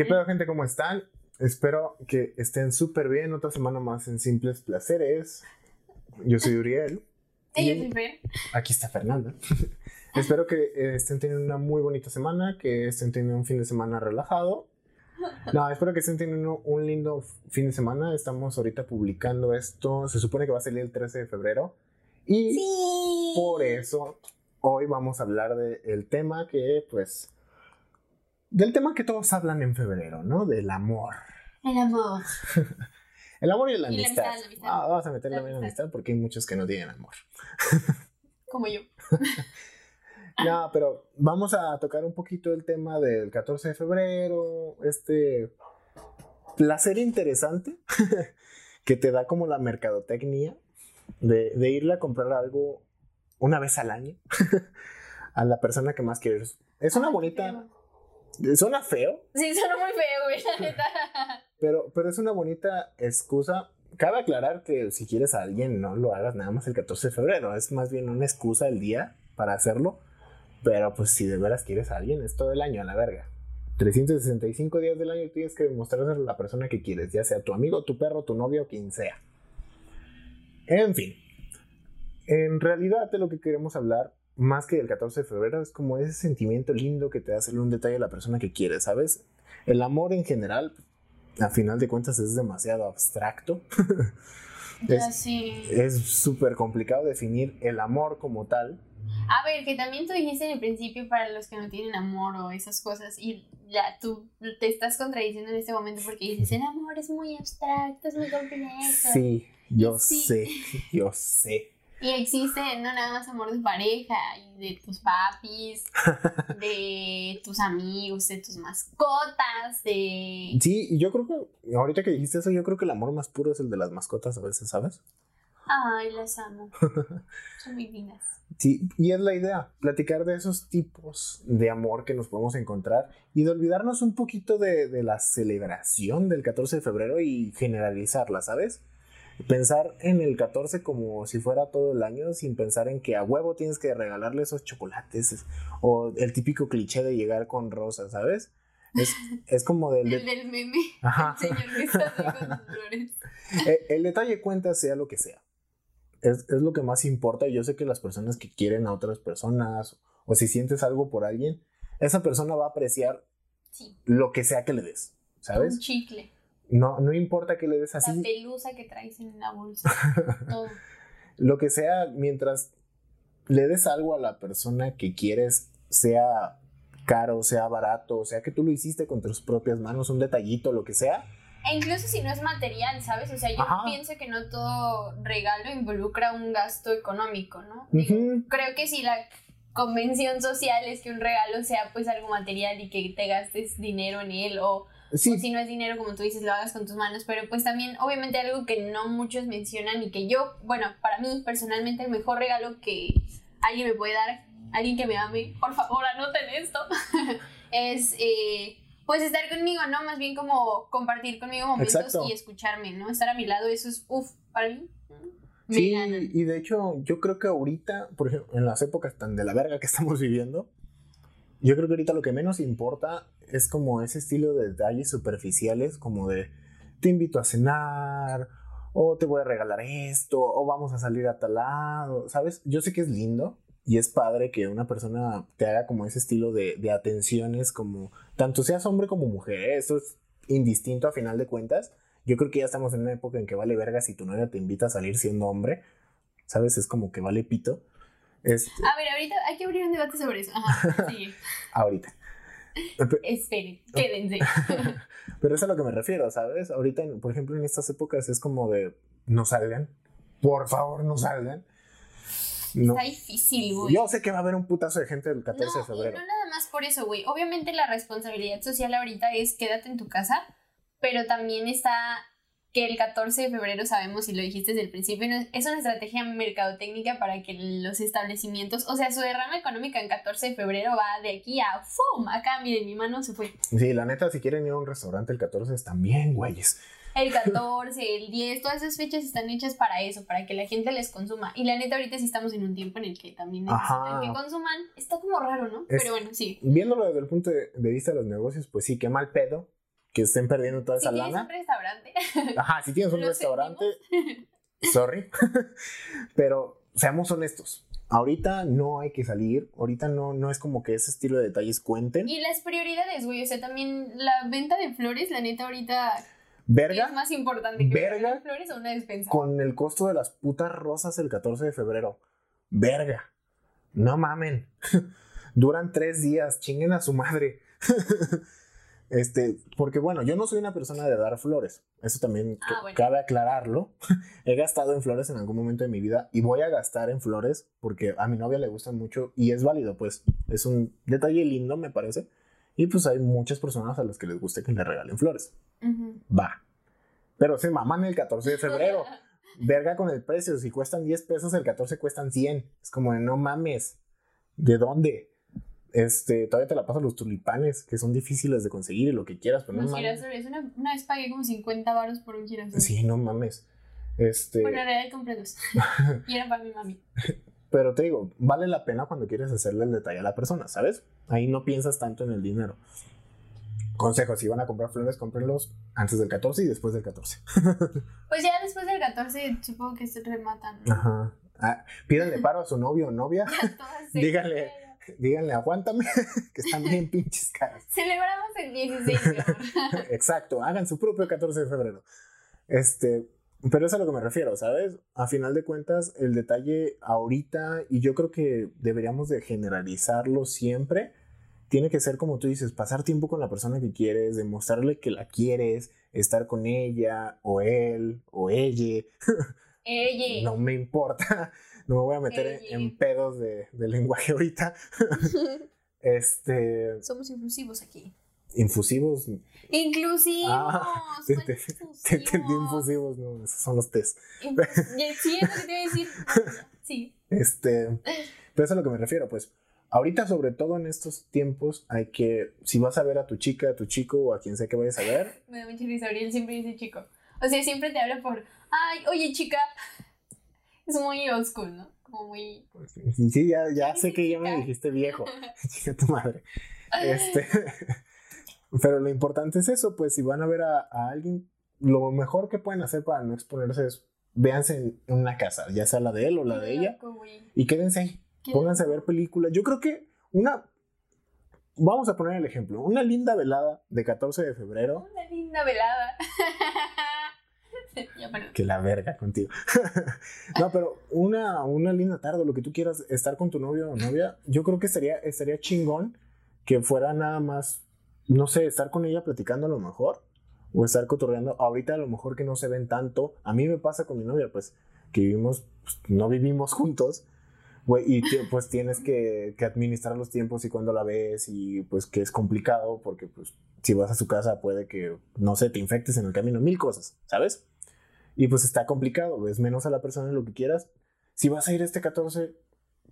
¿Qué pedo, gente? ¿Cómo están? Espero que estén súper bien. Otra semana más en Simples Placeres. Yo soy Uriel. Ella es Fer. Aquí está Fernanda. Espero que eh, estén teniendo una muy bonita semana, que estén teniendo un fin de semana relajado. No, espero que estén teniendo un lindo fin de semana. Estamos ahorita publicando esto. Se supone que va a salir el 13 de febrero. Y Sí. por eso hoy vamos a hablar del tema que, pues, del tema que todos hablan en febrero, ¿no? Del amor. El amor. El amor y la Y la amistad. amistad, la amistad. Ah, vamos a meterle La amistad. amistad porque hay muchos que no tienen amor. Como yo. No, pero vamos a tocar un poquito el tema del 14 de febrero, este placer interesante que te da como la mercadotecnia de, de irle a comprar algo una vez al año a la persona que más quieres. Es una Ay, bonita. Suena feo, Sí, suena muy feo, güey, la neta. pero, pero es una bonita excusa. Cabe aclarar que si quieres a alguien no lo hagas nada más el 14 de febrero, es más bien una excusa el día para hacerlo. Pero pues si de veras quieres a alguien, es todo el año a la verga. 365 días del año tienes que mostrarle a la persona que quieres, ya sea tu amigo, tu perro, tu novio, quien sea. En fin, en realidad de lo que queremos hablar, más que del 14 de febrero, es como ese sentimiento lindo que te hacerle un detalle a la persona que quieres, ¿sabes? El amor en general, a final de cuentas, es demasiado abstracto. Es- sí. súper complicado definir el amor como tal. A ver, que también tú dijiste en el principio para los que no tienen amor o esas cosas y ya tú te estás contradiciendo en este momento porque dices, el amor es muy abstracto, es muy complejo. Sí, yo Sí. sé, yo sé. Y existe no nada más amor de pareja, y de tus papis, de tus amigos, de tus mascotas, de... Sí, y yo creo que, ahorita que dijiste eso, yo creo que el amor más puro es el de las mascotas a veces, ¿sabes? Ay, las amo. Son divinas. Sí, y es la idea, platicar de esos tipos de amor que nos podemos encontrar y de olvidarnos un poquito de, de la celebración del 14 de febrero y generalizarla, ¿sabes? Pensar en el 14 como si fuera todo el año, sin pensar en que a huevo tienes que regalarle esos chocolates o el típico cliché de llegar con rosas, ¿sabes? Es, es como del... El de- del meme. Ajá. El señor que está así con sus flores. Eh, el detalle cuenta sea lo que sea. Es, es lo que más importa. y Yo sé que las personas que quieren a otras personas o si sientes algo por alguien, esa persona va a apreciar Sí. lo que sea que le des, Un ¿sabes? chicle. No, no importa que le des La así, pelusa que traes en la bolsa. Todo. lo que sea, mientras le des algo a la persona que quieres, sea caro, sea barato, sea que tú lo hiciste con tus propias manos, un detallito, lo que sea, E incluso si no es material, ¿sabes? O sea, yo Ajá. pienso que no todo regalo involucra un gasto económico, ¿no? Creo que si la convención social es que un regalo sea pues algo material y que te gastes dinero en él o, sí, o si no es dinero como tú dices lo hagas con tus manos, pero pues también obviamente algo que no muchos mencionan y que yo, bueno, para mí personalmente el mejor regalo que alguien me puede dar, alguien que me ame, por favor anoten esto, es eh, pues estar conmigo, ¿no? Más bien como compartir conmigo momentos Exacto. y escucharme, ¿no? Estar a mi lado, eso es, uff, para mí. Sí, y de hecho, yo creo que ahorita, por ejemplo, en las épocas tan de la verga que estamos viviendo, yo creo que ahorita lo que menos importa es como ese estilo de detalles superficiales, como de te invito a cenar, o te voy a regalar esto, o vamos a salir a tal lado, ¿sabes? Yo sé que es lindo y es padre que una persona te haga como ese estilo de, de atenciones, como tanto seas hombre como mujer, ¿eh? eso es indistinto a final de cuentas. Yo creo que ya estamos en una época en que vale verga si tu novia te invita a salir siendo hombre, ¿sabes? Es como que vale pito. Es A ver, ahorita hay que abrir un debate sobre eso. Ajá, sí. ahorita. Esperen, quédense. Pero es a lo que me refiero, ¿sabes? Ahorita, por ejemplo, en estas épocas es como de no salgan. Por favor, no salgan. No. Está difícil, güey. Yo sé que va a haber un putazo de gente el 14 de No, y febrero. no nada más por eso, güey. Obviamente la responsabilidad social ahorita es quédate en tu casa, pero también está que el 14 de febrero sabemos, y lo dijiste desde el principio, es- una estrategia mercadotécnica para que los establecimientos, o sea, su derrama económica en 14 de febrero va de aquí a ¡fum! Acá, miren, mi mano se fue. Sí, la neta, si quieren ir a un restaurante el 14 están bien, güeyes. El 14, el 10, todas esas fechas están hechas para eso, para que la gente les consuma. Y la neta, ahorita sí estamos en un tiempo en el que también necesitan Ajá. que consuman. Está como raro, ¿no? Es- Pero bueno, sí. Viéndolo desde el punto de, de vista de los negocios, pues sí, qué mal pedo que estén perdiendo toda Si esa tienes lana. un restaurante, Ajá, si tienes un restaurante, sorry. Pero seamos honestos. Ahorita no hay que salir. Ahorita no, no es como que ese estilo de detalles cuenten. y las prioridades, güey. O sea, también la venta de flores, la neta, ahorita ¿qué es Verga más importante que Verga. flores o una despensa. con el costo de las putas rosas el 14 de febrero. Verga. No mamen. Duran tres días. Chinguen a su madre. Este, porque bueno, yo no soy una persona de dar flores. Eso también Ah, bueno. cabe aclararlo. He gastado en flores en algún momento de mi vida y voy a gastar en flores porque a mi novia le gustan mucho y es válido, pues. Es un detalle lindo, me parece. Y pues hay muchas personas a las que les guste que le regalen flores. Va. Pero se maman el 14 de febrero. Verga con el precio. Si cuestan 10 pesos, el 14 cuestan 100. Es como de no mames. ¿De dónde? Este, todavía te la paso los tulipanes, que son difíciles de conseguir y lo que quieras, pero no Los girasoles. Una, una vez pagué como 50 baros por un girasol. Sí, no mames. Este, Bueno, en realidad compré dos. y era para mi mami. pero te digo, vale la pena cuando quieres hacerle el detalle a la persona, ¿sabes? Ahí no piensas tanto en el dinero. Consejo, si van a comprar flores, cómprenlos antes del 14 y después del 14. Pues ya después del 14 supongo que se rematan. ¿no? Ajá. Ah, pídanle paro a su novio o novia. Díganle. Díganle, aguántame, que están bien pinches caras. Celebramos el 16 de amor. Exacto, hagan su propio 14 de febrero. Este, pero es a lo que me refiero, ¿sabes? A final de cuentas, el detalle ahorita, y yo creo que deberíamos de generalizarlo siempre, tiene que ser como tú dices, pasar tiempo con la persona que quieres, demostrarle que la quieres, estar con ella, o él, o ella, Ella. no me importa, no me voy a meter en, pedos de, de lenguaje ahorita. Este, Somos inclusivos aquí. infusivos, Inclusivos. Ah, te- entendí infusivos, no, esos son los test. Sí, es lo que te iba a decir. Sí. Este, pero eso es a lo que me refiero, pues. Ahorita, sobre todo en estos tiempos, hay que, si vas a ver a tu chica, a tu chico o a quien sea que vayas a ver, Me da mucha risa. Ariel siempre dice chico. O sea, siempre te habla por. Ay, oye, chica. Es muy old school, ¿no? Como muy. pues, sí, ya, ya sé que ya me dijiste viejo, chica tu madre. Este, pero lo importante es eso, pues, si van a ver a, a alguien, lo mejor que pueden hacer para no exponerse es, véanse en una casa, ya sea la de él o la de ella, y quédense ahí. Pónganse a ver películas. Yo creo que una. Vamos a poner el ejemplo. Una linda velada de 14 de febrero. Una linda velada. Que la verga contigo. no, pero una, una linda tarde, lo que tú quieras, estar con tu novio o novia. Yo creo que estaría, estaría chingón que fuera nada más, no sé, estar con ella platicando a lo mejor. O estar cotorreando. Ahorita a lo mejor que no se ven tanto. A mí me pasa con mi novia, pues, que vivimos, pues, no vivimos juntos. Y pues tienes que, que administrar los tiempos y cuando la ves y pues que es complicado porque pues si vas a su casa puede que, no sé, te infectes en el camino, mil cosas, ¿sabes? Y pues está complicado, ves menos a la persona lo que quieras. Si vas a ir este 14,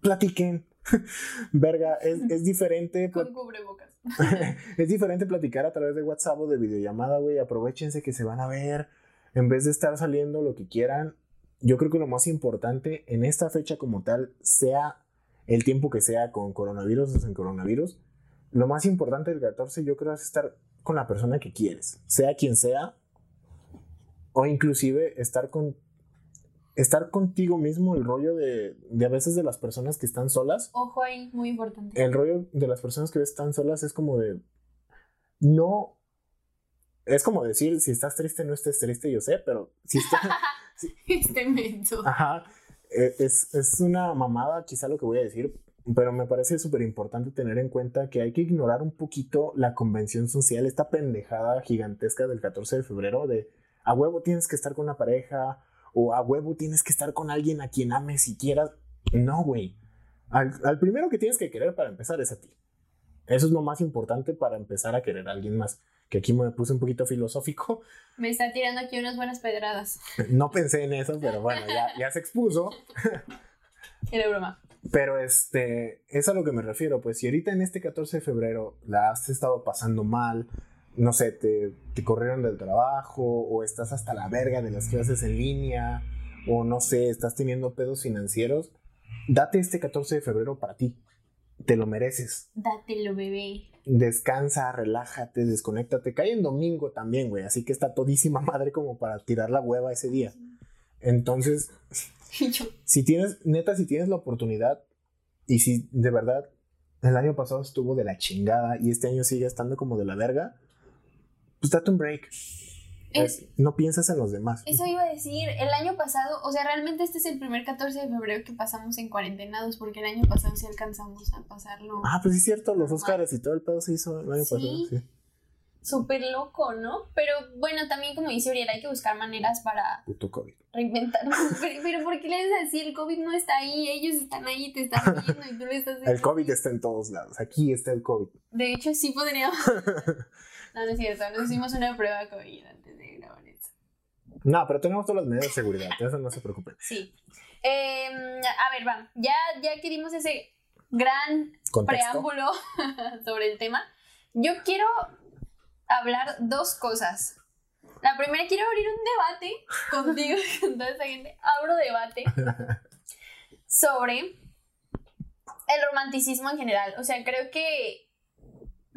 platiquen. Verga, es, es diferente. Con cubrebocas. es diferente platicar a través de WhatsApp o de videollamada, güey. Aprovechense que se van a ver. En vez de estar saliendo lo que quieran, yo creo que lo más importante en esta fecha como tal, sea el tiempo que sea con coronavirus o sin coronavirus, lo más importante del 14 yo creo es estar con la persona que quieres, sea quien sea, o inclusive estar con estar contigo mismo, el rollo de, de a veces de las personas que están solas, Ojo ahí, muy importante. el rollo de las personas que ves tan solas es como de no es como decir si estás triste no estés triste yo sé pero si estás Este mento. ajá eh, es, es una mamada quizá lo que voy a decir pero me parece súper importante tener en cuenta que hay que ignorar un poquito la convención social esta pendejada gigantesca del 14 de febrero de a huevo tienes que estar con una pareja o a huevo tienes que estar con alguien a quien ames si quieras no güey al, al primero que tienes que querer para empezar es a ti eso es lo más importante para empezar a querer a alguien más. Que aquí me puse un poquito filosófico. Me está tirando aquí unas buenas pedradas. No pensé en eso, pero bueno, ya, ya se expuso. Era broma. Pero este, es a lo que me refiero. Pues si ahorita en este 14 de febrero la has estado pasando mal, no sé, te, te corrieron del trabajo, o estás hasta la verga de las clases en línea, o no sé, estás teniendo pedos financieros, date este 14 de febrero para ti. te lo mereces. Dátelo, bebé. Descansa, relájate, desconéctate. Cae en domingo también, güey. Así que está todísima madre como para tirar la hueva ese día. Entonces, si tienes, neta, si tienes la oportunidad y si de verdad el año pasado estuvo de la chingada y este año sigue estando como de la verga, pues date un break. no piensas en los demás. Eso iba a decir, el año pasado, o sea, realmente este es el primer 14 de febrero que pasamos en cuarentenados, porque el año pasado sí alcanzamos a pasarlo. Ah, pues sí es cierto, los Oscars y todo el pedo se hizo el año pasado, sí súper loco, ¿no? Pero bueno, también como dice Uriel, hay que buscar maneras para Puto COVID. reinventarnos. Pero, ¿por qué le dices así? El COVID no está ahí, ellos están ahí, te están viendo y tú le estás El COVID está en todos lados, aquí está el COVID. De hecho, sí podríamos... no, no es cierto, nos hicimos una prueba de COVID antes de grabar eso. No, pero tenemos todas las medidas de seguridad, eso no se preocupen. Sí. Em, a ver, va, ya, ya que dimos ese gran preámbulo sobre el tema, yo quiero hablar dos cosas. La primera, quiero abrir un debate contigo y con toda esa gente. Abro debate sobre el romanticismo en general. O sea, creo que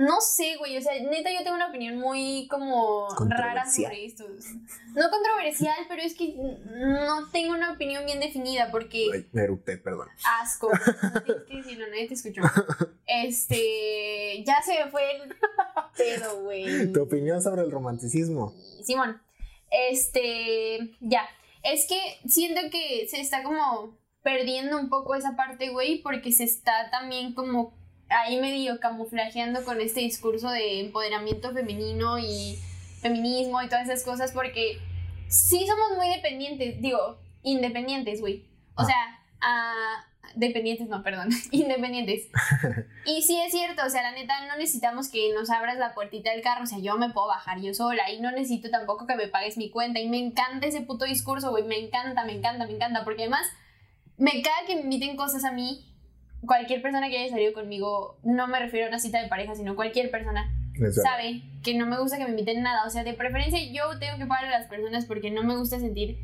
no sé, güey, o sea, neta yo tengo una opinión muy como rara sobre esto. No controversial, pero es que no tengo una opinión bien definida porque... me erupté, perdón. Asco. No que decirlo, nadie te escuchó. Este, ya se me fue el pedo, güey. ¿Tu opinión sobre el romanticismo? Simón, este, ya. Es que siento que se está como perdiendo un poco esa parte, güey, porque se está también como ahí medio camuflajeando con este discurso de empoderamiento femenino y feminismo y todas esas cosas porque sí somos muy dependientes, digo, independientes, güey. O ah. sea, dependientes, no, perdón, independientes. y sí es cierto, o sea, la neta no necesitamos que nos abras la puertita del carro, o sea, yo me puedo bajar yo sola y no necesito tampoco que me pagues mi cuenta y me encanta ese puto discurso, güey, me encanta, me encanta, me encanta, porque además me caga que me inviten cosas a mí cualquier persona que haya salido conmigo, no me refiero a una cita de pareja, sino cualquier persona, sabe que no me gusta que me inviten nada. O sea, de preferencia yo tengo que pagar a las personas porque no me gusta sentir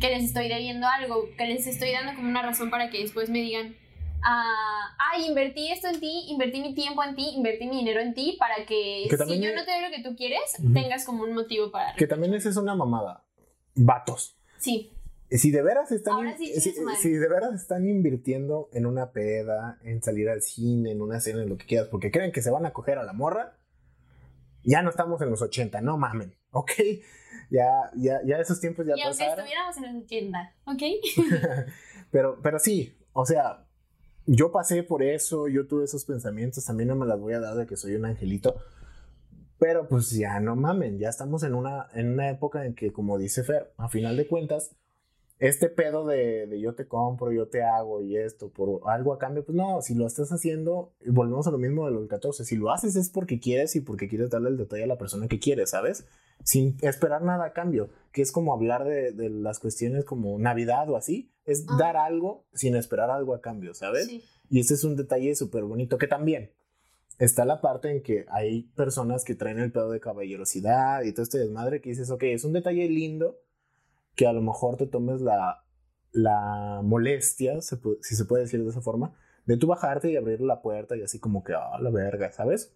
que les estoy debiendo algo, que les estoy dando como una razón para que después me digan, ah, ay, invertí esto en ti, invertí mi tiempo en ti, invertí mi dinero en ti para que, si yo no te doy lo que tú quieres, tengas como un motivo para... Que también esa es una mamada. Vatos. Sí si de veras están si, de veras están invirtiendo en una peda, en salir al cine, en una cena, en lo que quieras, porque creen que se van a coger a la morra, ya no estamos en los 80, no mamen, ¿ok? Ya, ya, ya esos tiempos ya y aunque estuviéramos en los 80, ¿ok? pero, pero sí, o sea, yo pasé por eso, yo tuve esos pensamientos, también no me las voy a dar de que soy un angelito, pero pues ya no mamen, ya estamos en una, en una época en que, como dice Fer, a final de cuentas, este pedo de, yo te compro, yo te hago y esto por algo a cambio, pues no, si lo estás haciendo, volvemos a lo mismo de los 14, si lo haces es porque quieres y porque quieres darle el detalle a la persona que quieres, ¿sabes? Sin esperar nada a cambio, que es como hablar de, las cuestiones como Navidad o así, es dar algo sin esperar algo a cambio, ¿sabes? Y ese es un detalle súper bonito que también está la parte en que hay personas que traen el pedo de caballerosidad y todo este desmadre que dices, ok, es un detalle lindo, que a lo mejor te tomes la, la molestia, si se puede decir de esa forma, de tú bajarte y abrir la puerta y así como que, ah, la verga, ¿sabes?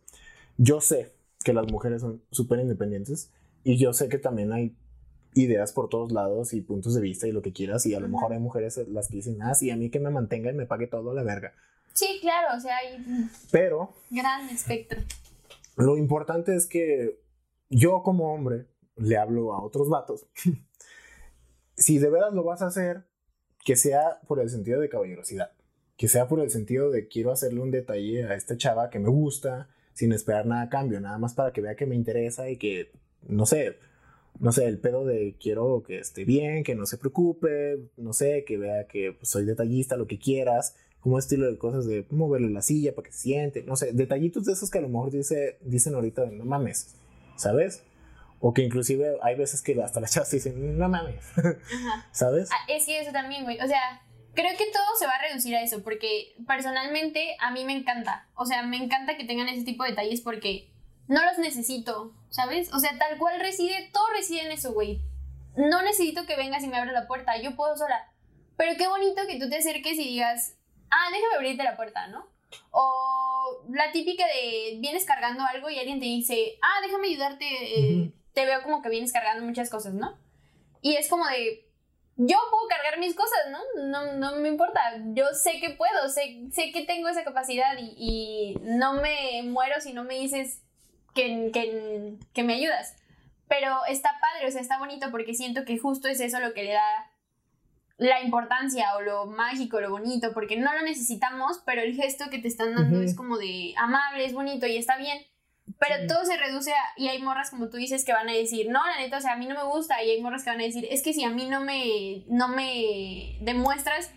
Yo sé que las mujeres son súper independientes y yo sé que también hay ideas por todos lados y puntos de vista y lo que quieras y a lo mejor hay mujeres las que dicen, ah, sí, a mí que me mantenga y me pague todo la verga. Sí, claro, o sea, hay... Pero... Gran espectro. Lo importante es que yo como hombre le hablo a otros vatos si de veras lo vas a hacer, que sea por el sentido de caballerosidad, que sea por el sentido de quiero hacerle un detalle a esta chava que me gusta, sin esperar nada a cambio, nada más para que vea que me interesa y que, no sé, no sé, el pedo de quiero que esté bien, que no se preocupe, no sé, que vea que pues, soy detallista, lo que quieras, como estilo de cosas de moverle la silla para que siente, no sé, detallitos de esos que a lo mejor dice, dicen ahorita, no mames, ¿sabes? O que inclusive hay veces que hasta las chavas dicen, no mames. ¿Sabes? Ah, es que eso también, güey. O sea, creo que todo se va a reducir a eso, porque personalmente a mí me encanta. O sea, me encanta que tengan ese tipo de detalles porque no los necesito, ¿sabes? O sea, tal cual reside, todo reside en eso, güey. No necesito que vengas y me abras la puerta, yo puedo sola. Pero qué bonito que tú te acerques y digas, ah, déjame abrirte la puerta, ¿no? O la típica de vienes cargando algo y alguien te dice, ah, déjame ayudarte, eh, te veo como que vienes cargando muchas cosas, ¿no? Y es como de, yo puedo cargar mis cosas, ¿no? No, no me importa, yo sé que puedo, sé, sé que tengo esa capacidad y, y no me muero si no me dices que, que, que me ayudas. Pero está padre, o sea, está bonito porque siento que justo es eso lo que le da la importancia o lo mágico, lo bonito, porque no lo necesitamos, pero el gesto que te están dando es como de amable, es bonito y está bien. Pero todo se reduce a, y hay morras como tú dices que van a decir, no, la neta, o sea, a mí no me gusta, y hay morras que van a decir, es que si a mí no me, no me demuestras,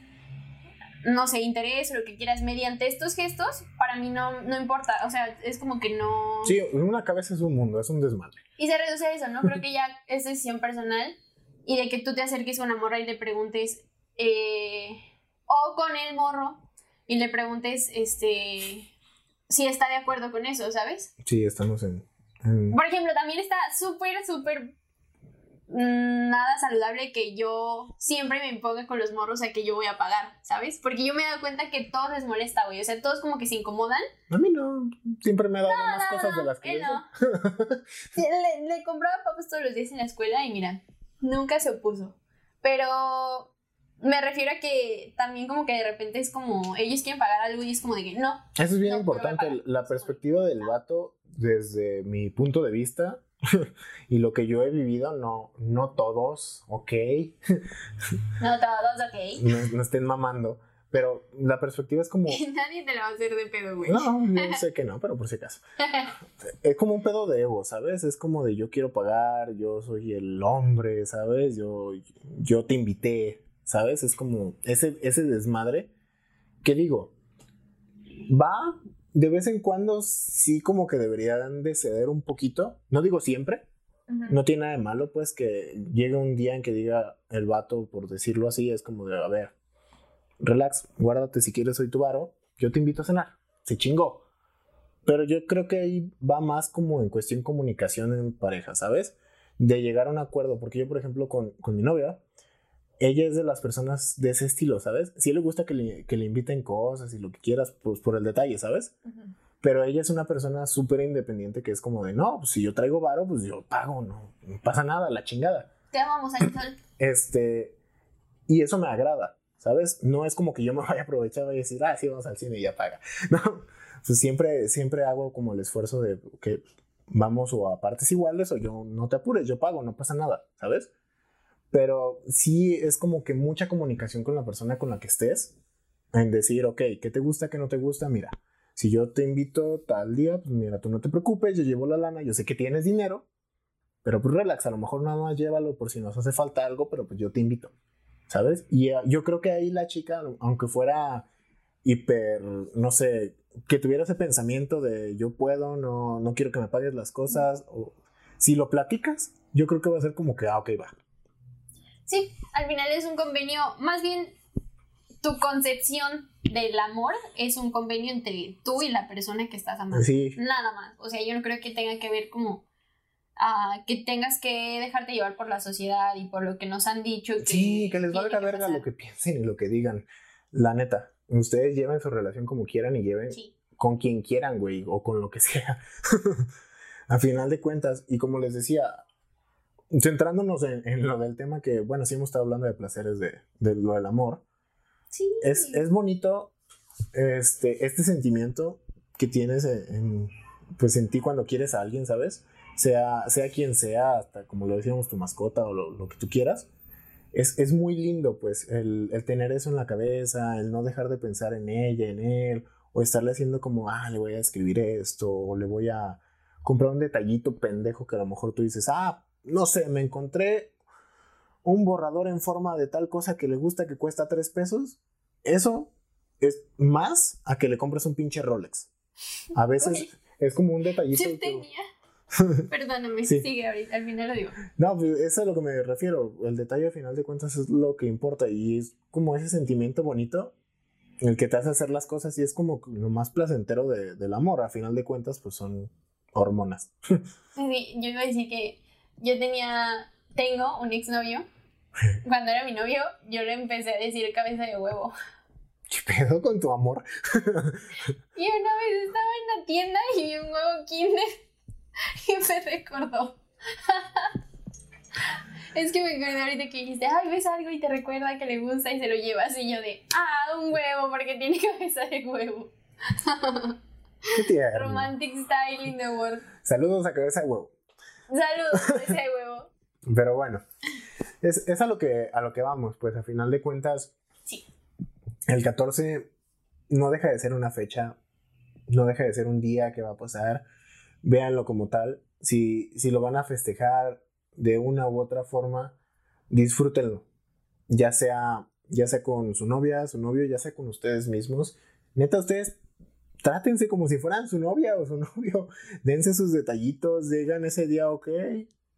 no sé, interés o lo que quieras mediante estos gestos, para mí no, no importa, o sea, es como que no... Sí, una cabeza es un mundo, es un desmadre. Y se reduce a eso, ¿no? Creo que ya es decisión personal y de que tú te acerques a una morra y le preguntes, eh, o con el morro, y le preguntes, este, si está de acuerdo con eso, ¿sabes? Sí, estamos en... Por ejemplo, también está súper, súper mm, nada saludable que yo siempre me imponga con los morros a que yo voy a pagar, ¿sabes? Porque yo me he dado cuenta que todos les molesta, güey. O sea, todos como que se incomodan. A mí no. Siempre me ha dado más cosas de las que no. le, le compraba papas todos los días en la escuela y mira, nunca se opuso. Pero me refiero a que también como que de repente es como, ellos quieren pagar algo y es como de que no. Eso es bien importante, la perspectiva del vato desde mi punto de vista y lo que yo he vivido, no, no todos, ok. no todos, ok. No, estén mamando. Pero la perspectiva es como. Nadie te la va a hacer de pedo, güey. No, yo sé que no, pero por si acaso. es como un pedo de ego, ¿sabes? Es como de yo quiero pagar, yo soy el hombre, ¿sabes? Yo, yo te invité, ¿sabes? Es como ese, ese desmadre. ¿Qué digo? Va, de vez en cuando sí como que deberían de ceder un poquito. No digo siempre. No tiene nada de malo, pues, que llegue un día en que diga el vato, por decirlo así, es como de, a ver, relax, guárdate si quieres, soy tu varo, yo te invito a cenar. Se chingó. Pero yo creo que ahí va más como en cuestión comunicación en pareja, ¿sabes? De llegar a un acuerdo, porque yo, por ejemplo, con, con mi novia, ella es de las personas de ese estilo, ¿sabes? Sí le gusta que le, que le inviten cosas y lo que quieras, pues por el detalle, ¿sabes? Pero ella es una persona súper independiente que es como de, no, pues si yo traigo varo, pues yo pago, no, no pasa nada, la chingada. Te amamos, sol. Este, y eso me agrada, ¿sabes? No es como que yo me vaya a aprovechar y decir, ah, sí, vamos al cine y ya paga. No, pues siempre, siempre hago como el esfuerzo de que vamos o a partes iguales o yo no te apures, yo pago, no pasa nada, ¿sabes? Pero sí es como que mucha comunicación con la persona con la que estés, en decir, ok, ¿qué te gusta, qué no te gusta? Mira, si yo te invito tal día, pues mira, tú no te preocupes, yo llevo la lana, yo sé que tienes dinero, pero pues relax, a lo mejor nada más llévalo por si nos hace falta algo, pero pues yo te invito, ¿sabes? Y eh, yo creo que ahí la chica, aunque fuera hiper, no sé, que tuviera ese pensamiento de yo puedo, no, no quiero que me pagues las cosas, o si lo platicas, yo creo que va a ser como que, ah, ok, va, Sí, al final es un convenio, más bien tu concepción del amor es un convenio entre tú y la persona que estás amando. Sí. Nada más. O sea, yo no creo que tenga que ver como uh, que tengas que dejarte llevar por la sociedad y por lo que nos han dicho. sí, que les valga verga lo que piensen y lo que digan. La neta, ustedes lleven su relación como quieran y lleven con quien quieran, güey, o con lo que sea. A final de cuentas, y como les decía, centrándonos en, lo del tema que, bueno, sí hemos estado hablando de placeres de, lo del amor. Sí. Es, es bonito este, este sentimiento que tienes en, pues en ti cuando quieres a alguien, ¿sabes? Sea, sea quien sea, hasta como lo decíamos, tu mascota o lo, que tú quieras. Es, es muy lindo, pues, el, el, tener eso en la cabeza, el no dejar de pensar en ella, en él, o estarle haciendo como, ah, le voy a escribir esto, o le voy a comprar un detallito pendejo que a lo mejor tú dices, ah, no sé, me encontré un borrador en forma de tal cosa que le gusta que cuesta tres pesos. Eso es más a que le compres un pinche Rolex. A veces es como un detallito. Yo tenía. Perdóname, sigue ahorita, al final lo digo. No, pues eso es a lo que me refiero. El detalle al final de cuentas es lo que importa y es como ese sentimiento bonito el que te hace hacer las cosas y es como lo más placentero del amor. A final de cuentas, pues son hormonas. Sí, yo iba a decir que yo tenía, tengo un exnovio. Cuando era mi novio, yo le empecé a decir cabeza de huevo. ¿Qué pedo con tu amor? y una vez estaba en la tienda y vi un huevo Kinder y me recordó. es que me acordé ahorita que dijiste, ay, ves algo y te recuerda que le gusta y se lo llevas. Y yo de, ah, un huevo, porque tiene cabeza de huevo. Qué tierno. Romantic style in the world. Saludos a cabeza de huevo. Saludos, de huevo. Pero bueno, es, es a, lo que, a lo que vamos, pues a final de cuentas. Sí. El 14 no deja de ser una fecha, no deja de ser un día que va a pasar. Véanlo como tal. Si, si lo van a festejar de una u otra forma, disfrútenlo. Ya sea, ya sea con su novia, su novio, ya sea con ustedes mismos. Neta, ustedes trátense como si fueran su novia o su novio. Dense sus detallitos, digan ese día, ok,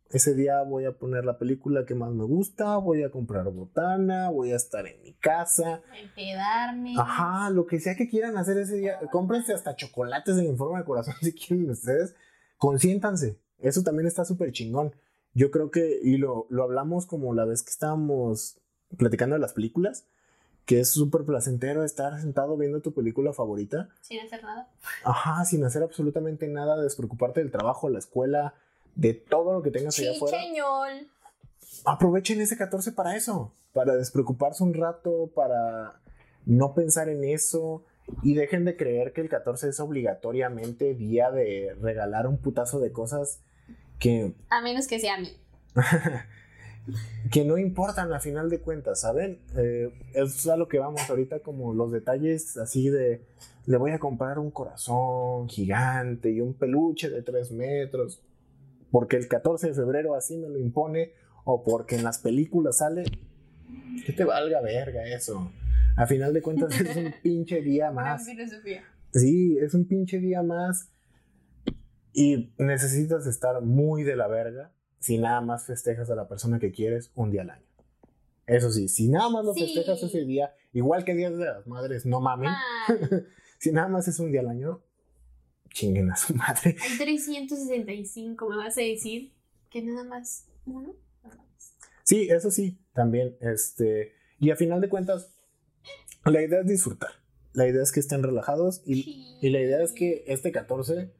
ese día voy a poner la película que más me gusta, voy a comprar botana, voy a estar en mi casa. Empedarme. Ajá, lo que sea que quieran hacer ese día. Cómprense hasta chocolates en forma de corazón si quieren ustedes. Consiéntanse. Eso también está súper chingón. Yo creo que, y lo, lo hablamos como la vez que estábamos platicando de las películas, que es súper placentero estar sentado viendo tu película favorita. Sin hacer nada. Ajá, sin hacer absolutamente nada, despreocuparte del trabajo, la escuela, de todo lo que tengas allá afuera. Aprovechen ese 14 para eso, para despreocuparse un rato, para no pensar en eso y dejen de creer que el 14 es obligatoriamente día de regalar un putazo de cosas que... A menos que sea a mí. que no importan a final de cuentas, ¿saben? Eh, es a lo que vamos ahorita como los detalles así de le voy a comprar un corazón gigante y un peluche de 3 metros porque el 14 de febrero así me lo impone o porque en las películas sale, que te valga verga eso. A final de cuentas es un pinche día más. Sí, es un pinche día más y necesitas estar muy de la verga si nada más festejas a la persona que quieres un día al año. Eso sí, si nada más lo festejas ese día, igual que Día de las Madres, no mamen. si nada más es un día al año, chinguen a su madre. Hay 365, ¿me vas a decir? Que nada más uno. Sí, eso sí, también. Este, y a final de cuentas, la idea es disfrutar. La idea es que estén relajados y, y la idea es que este 14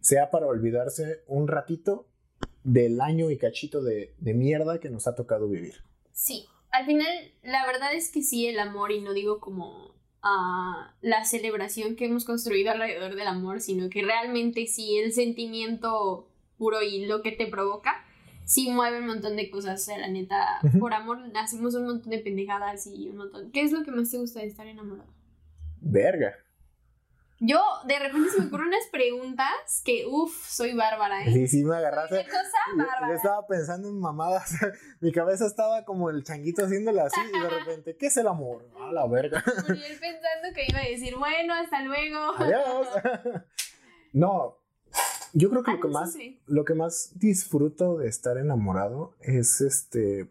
sea para olvidarse un ratito del año y cachito de, de mierda que nos ha tocado vivir. Sí, al final la verdad es que sí, el amor, y no digo como a la celebración que hemos construido alrededor del amor, sino que realmente sí el sentimiento puro y lo que te provoca, sí mueve un montón de cosas. O sea, la neta, por amor hacemos un montón de pendejadas y un montón. ¿Qué es lo que más te gusta de estar enamorado? Verga. Yo de repente se me ocurren unas preguntas que, uff, soy bárbara, ¿eh? Sí, sí, me agarraste. ¿Qué cosa bárbara? Yo estaba pensando en mamadas. Mi cabeza estaba como el changuito haciéndola así y de repente, ¿qué es el amor? A la verga. Y él pensando que iba a decir, bueno, hasta luego. Adiós. no, yo creo que lo que más, lo que más disfruto de estar enamorado es este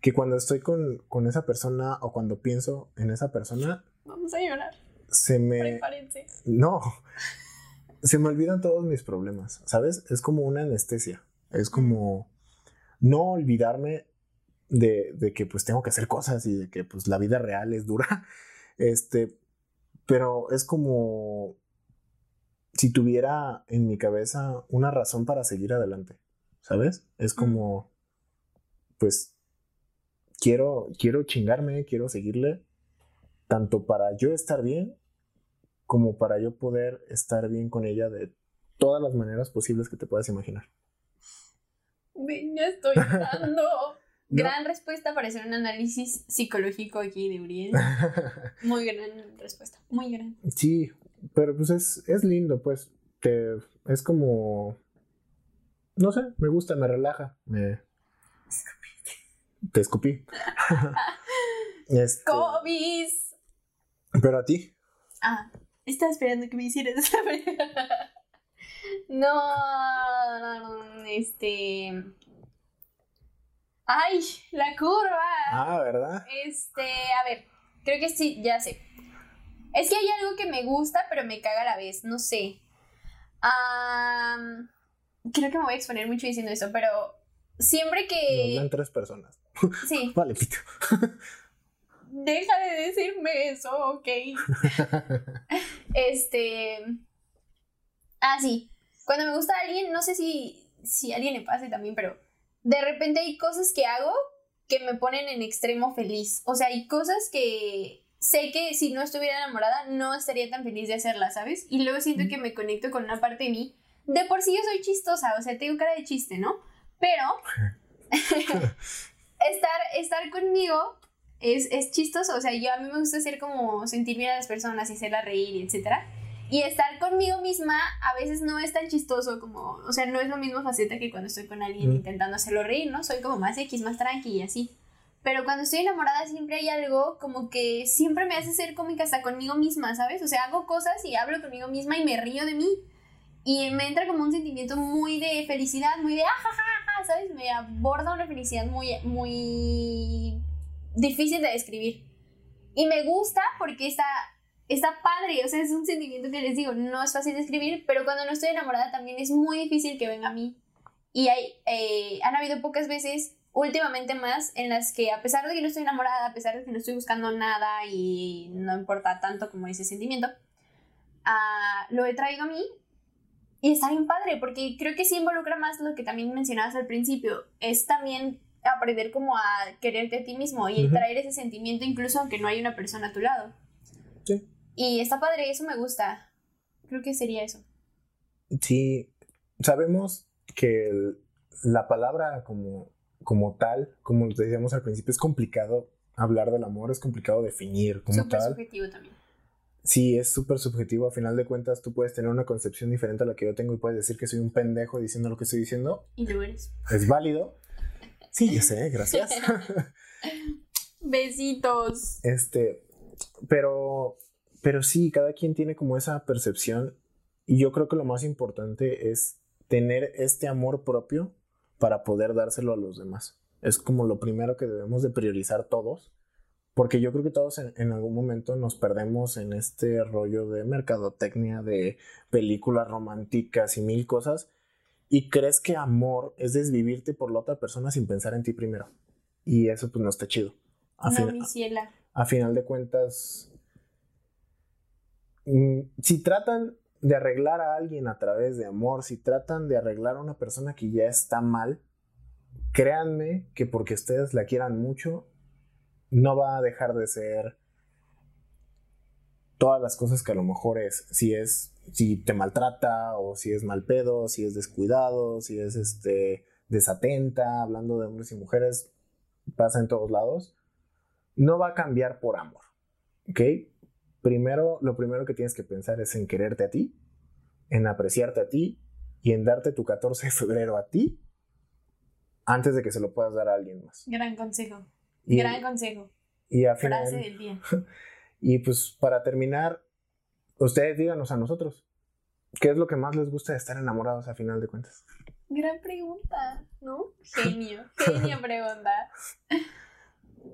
que cuando estoy con, con esa persona o cuando pienso en esa persona. Vamos a llorar se me... No, se me olvidan todos mis problemas, ¿sabes? Es como una anestesia, es como no olvidarme de, de, que pues tengo que hacer cosas y de que pues la vida real es dura, este, pero es como si tuviera en mi cabeza una razón para seguir adelante, ¿sabes? Es como, pues, quiero, quiero chingarme, quiero seguirle, tanto para yo estar bien como para yo poder estar bien con ella de todas las maneras posibles que te puedas imaginar. Ya estoy dando. Gran respuesta para hacer un análisis psicológico aquí de Uriel. Muy gran respuesta, muy gran. Sí, pero pues es, es lindo, pues. Te, es como. No sé, me gusta, me relaja. Me... Te escupí. este... Pero a ti. Ah, estaba esperando que me hicieras esa No, este. ¡Ay! La curva. Ah, ¿verdad? Este, a ver, creo que sí, ya sé. Es que hay algo que me gusta, pero me caga a la vez, no sé. creo que me voy a exponer mucho diciendo eso, pero siempre que. Nos ven tres personas. Sí. vale, pito. deja de decirme eso, ok. este. Ah, sí. Cuando me gusta alguien, no sé si, si a alguien le pase también, pero de repente hay cosas que hago que me ponen en extremo feliz. O sea, hay cosas que sé que si no estuviera enamorada no estaría tan feliz de hacerlas, ¿sabes? Y luego siento que me conecto con una parte de mí. De por sí yo soy chistosa, o sea, tengo cara de chiste, ¿no? Pero estar, estar conmigo es, es chistoso. O sea, yo a mí me gusta hacer como sentir bien a las personas y hacerlas reír, etcétera. Y estar conmigo misma a veces no es tan chistoso como, o sea, no es lo mismo faceta que cuando estoy con alguien intentando hacerlo reír, ¿no? Soy como más X, más tranqui y así. Pero cuando estoy enamorada siempre hay algo como que siempre me hace ser cómica hasta conmigo misma, ¿sabes? O sea, hago cosas y hablo conmigo misma y me río de mí. Y me entra como un sentimiento muy de felicidad, muy de ah, ¿sabes? Me aborda una felicidad muy, muy difícil de describir. Y me gusta porque está está padre, o sea, es un sentimiento que les digo, no es fácil de escribir, pero cuando no estoy enamorada también es muy difícil que venga a mí. Y hay, eh, han habido pocas veces, últimamente más, en las que a pesar de que no estoy enamorada, a pesar de que no estoy buscando nada y no importa tanto como ese sentimiento, uh, lo he traído a mí y está bien padre, porque creo que sí involucra más lo que también mencionabas al principio, es también aprender como a quererte a ti mismo y traer ese sentimiento incluso aunque no hay una persona a tu lado. Sí. Y está padre, eso me gusta. Creo que sería eso. Sí, sabemos que la palabra como, como tal, como decíamos al principio, es complicado hablar del amor, es complicado definir como súper subjetivo también. Sí, es súper subjetivo. A final de cuentas, tú puedes tener una concepción diferente a la que yo tengo y puedes decir que soy un pendejo diciendo lo que estoy diciendo. Y lo eres. Es válido. Sí, ya sé, gracias. Besitos. Este, pero pero sí, cada quien tiene como esa percepción y yo creo que lo más importante es tener este amor propio para poder dárselo a los demás. Es como lo primero que debemos de priorizar todos, porque yo creo que todos en, algún momento nos perdemos en este rollo de mercadotecnia, de películas románticas y mil cosas, y crees que amor es desvivirte por la otra persona sin pensar en ti primero. Y eso pues no está chido. A, no, mi ciela. a final de cuentas, Mm, si tratan de arreglar a alguien a través de amor, si tratan de arreglar a una persona que ya está mal, créanme que porque ustedes la quieran mucho, no va a dejar de ser todas las cosas que a lo mejor es, si es, si te maltrata o si es mal pedo, si es descuidado, si es este desatenta, hablando de hombres y mujeres, pasa en todos lados, no va a cambiar por amor, ¿ok? primero, lo primero que tienes que pensar es en quererte a ti, en apreciarte a ti y en darte tu 14 de febrero a ti antes de que se lo puedas dar a alguien más. Gran consejo. Gran consejo. Y a final, Frase del día. Y pues para terminar, ustedes díganos a nosotros, ¿qué es lo que más les gusta de estar enamorados a final de cuentas? Gran pregunta, ¿no? Genio, genio pregunta.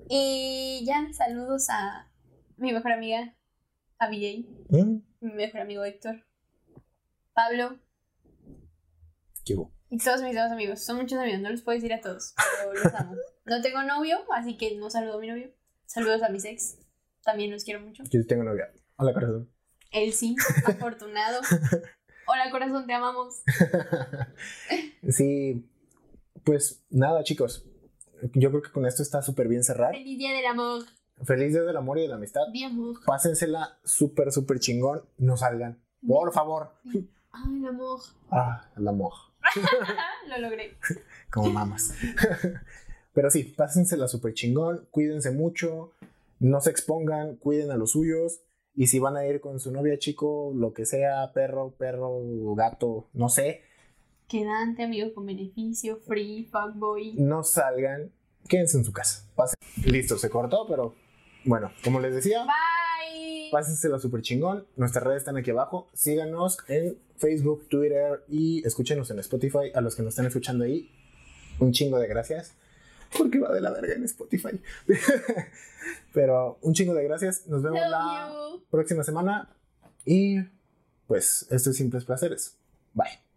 Y ya, saludos a mi mejor amiga, a BJ, ¿Mm? mi mejor amigo Héctor, Pablo. ¿Qué Y todos mis demás amigos. Son muchos amigos, no los puedo decir a todos, pero los amo. No tengo novio, así que no saludo a mi novio. Saludos a mis ex. También los quiero mucho. Yo tengo novia. Hola, corazón. Él sí, afortunado. Hola, corazón, te amamos. sí, pues nada, chicos. Yo creo que con esto está súper bien cerrado. Feliz día del amor. Feliz día del amor y de la amistad. Pásensela súper, súper chingón. No salgan. Por favor. Ah, el amor. Ah, el amor. Lo logré. Como mamas. Pero sí, pásensela súper chingón. Cuídense mucho. No se expongan. Cuiden a los suyos. Y si van a ir con su novia, chico, lo que sea, perro, perro, gato, no sé. Quedante, amigo con beneficio, free, fuckboy. No salgan. Quédense en su casa. Listo, se cortó, pero bueno, como les decía, bye. Pásensela súper chingón. Nuestras redes están aquí abajo. Síganos en Facebook, Twitter y escúchenos en Spotify. A los que nos están escuchando ahí, un chingo de gracias. Porque va de la verga en Spotify. Pero un chingo de gracias. Nos vemos la próxima semana. Y pues, estos simples placeres. Bye.